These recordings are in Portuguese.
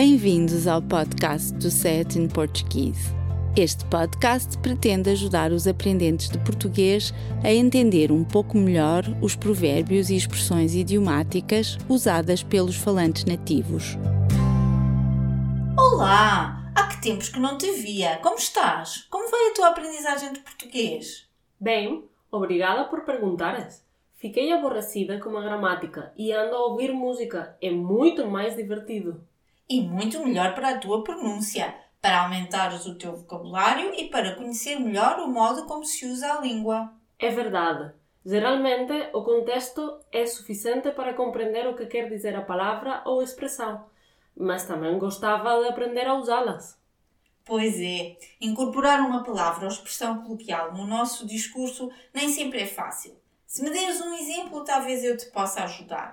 Bem-vindos ao podcast do Set in Portuguese. Este podcast pretende ajudar os aprendentes de português a entender um pouco melhor os provérbios e expressões idiomáticas usadas pelos falantes nativos. Olá! Há que tempos que não te via. Como estás? Como vai a tua aprendizagem de português? Bem, obrigada por perguntares. Fiquei aborrecida com a gramática e ando a ouvir música. É muito mais divertido. E muito melhor para a tua pronúncia, para aumentares o teu vocabulário e para conhecer melhor o modo como se usa a língua. É verdade. Geralmente, o contexto é suficiente para compreender o que quer dizer a palavra ou expressão, mas também gostava de aprender a usá-las. Pois é, incorporar uma palavra ou expressão coloquial no nosso discurso nem sempre é fácil. Se me deres um exemplo, talvez eu te possa ajudar.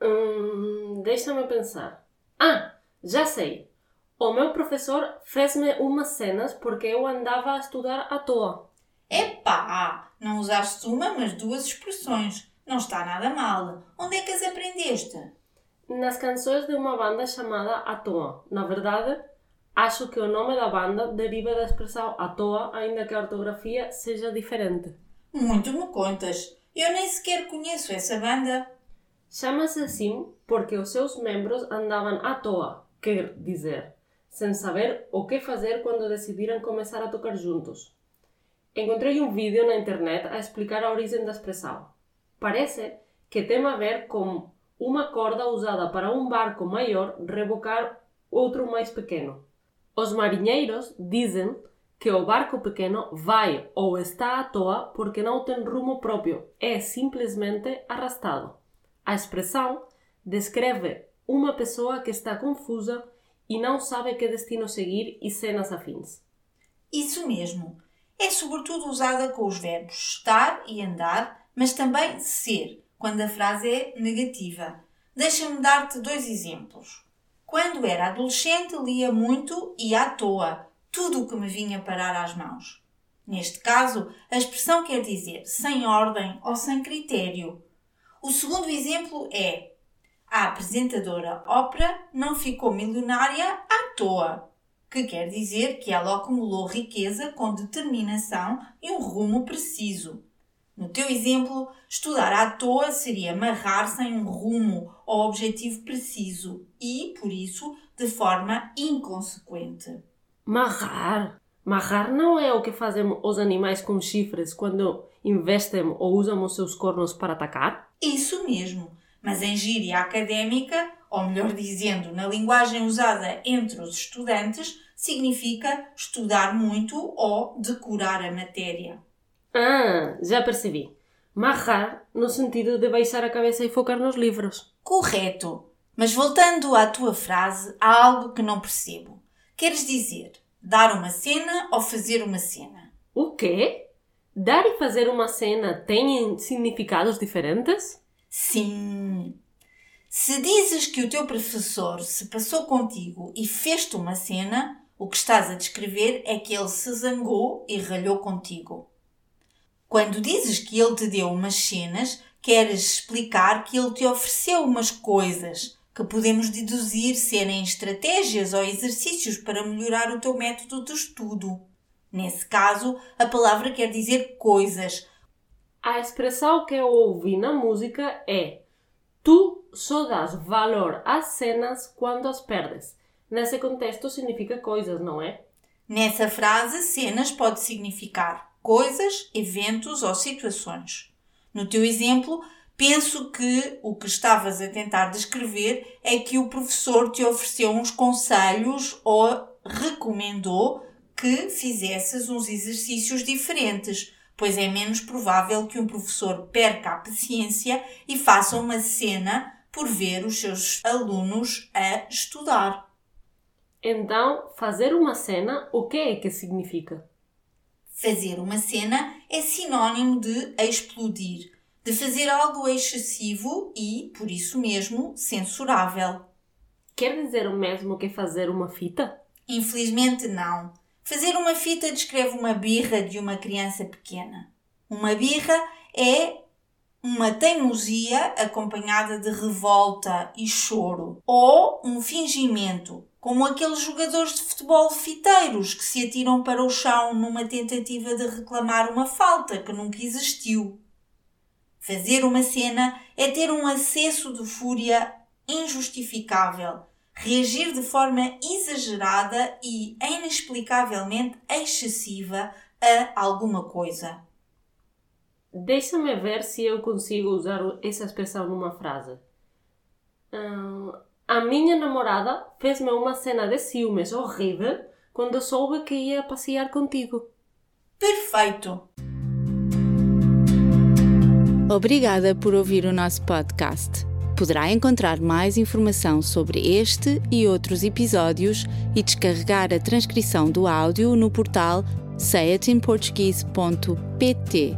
Hum, Deixa-me pensar. Ah, já sei. O meu professor fez-me umas cenas porque eu andava a estudar à toa. Epá, não usaste uma, mas duas expressões. Não está nada mal. Onde é que as aprendeste? Nas canções de uma banda chamada À Toa. Na verdade, acho que o nome da banda deriva da expressão à toa, ainda que a ortografia seja diferente. Muito me contas. Eu nem sequer conheço essa banda. Chama-se assim porque os seus membros andavam à toa, quer dizer, sem saber o que fazer quando decidiram começar a tocar juntos. Encontrei um vídeo na internet a explicar a origem da expressão. Parece que tem a ver com uma corda usada para um barco maior rebocar outro mais pequeno. Os marinheiros dizem que o barco pequeno vai ou está à toa porque não tem rumo próprio, é simplesmente arrastado. A expressão descreve uma pessoa que está confusa e não sabe que destino seguir e cenas afins. Isso mesmo. É sobretudo usada com os verbos estar e andar, mas também ser, quando a frase é negativa. Deixa-me dar-te dois exemplos. Quando era adolescente, lia muito e à toa, tudo o que me vinha parar às mãos. Neste caso, a expressão quer dizer sem ordem ou sem critério. O segundo exemplo é: a apresentadora Oprah não ficou milionária à toa, que quer dizer que ela acumulou riqueza com determinação e um rumo preciso. No teu exemplo, estudar à toa seria amarrar sem um rumo ou objetivo preciso e, por isso, de forma inconsequente. Marrar. Marrar não é o que fazem os animais com chifres quando investem ou usam os seus cornos para atacar? Isso mesmo, mas em gíria académica, ou melhor dizendo, na linguagem usada entre os estudantes, significa estudar muito ou decorar a matéria. Ah, já percebi. Marrar no sentido de baixar a cabeça e focar nos livros. Correto. Mas voltando à tua frase, há algo que não percebo. Queres dizer dar uma cena ou fazer uma cena? O quê? Dar e fazer uma cena têm significados diferentes? Sim. Se dizes que o teu professor se passou contigo e fez-te uma cena, o que estás a descrever é que ele se zangou e ralhou contigo. Quando dizes que ele te deu umas cenas, queres explicar que ele te ofereceu umas coisas que podemos deduzir serem estratégias ou exercícios para melhorar o teu método de estudo. Nesse caso, a palavra quer dizer coisas. A expressão que eu ouvi na música é Tu só dás valor às cenas quando as perdes. Nesse contexto significa coisas, não é? Nessa frase, cenas pode significar coisas, eventos ou situações. No teu exemplo, penso que o que estavas a tentar descrever é que o professor te ofereceu uns conselhos ou recomendou que fizesses uns exercícios diferentes, pois é menos provável que um professor perca a paciência e faça uma cena por ver os seus alunos a estudar. Então, fazer uma cena, o que é que significa? Fazer uma cena é sinónimo de explodir, de fazer algo excessivo e, por isso mesmo, censurável. Quer dizer o mesmo que fazer uma fita? Infelizmente, não. Fazer uma fita descreve uma birra de uma criança pequena. Uma birra é uma teimosia acompanhada de revolta e choro, ou um fingimento, como aqueles jogadores de futebol fiteiros que se atiram para o chão numa tentativa de reclamar uma falta que nunca existiu. Fazer uma cena é ter um acesso de fúria injustificável, reagir de forma exagerada e inexplicavelmente excessiva a alguma coisa. Deixa-me ver se eu consigo usar essa expressão numa frase. Uh, a minha namorada fez-me uma cena de ciúmes horrível quando soube que ia passear contigo. Perfeito! Obrigada por ouvir o nosso podcast. Poderá encontrar mais informação sobre este e outros episódios e descarregar a transcrição do áudio no portal sayatinportuguese.pt.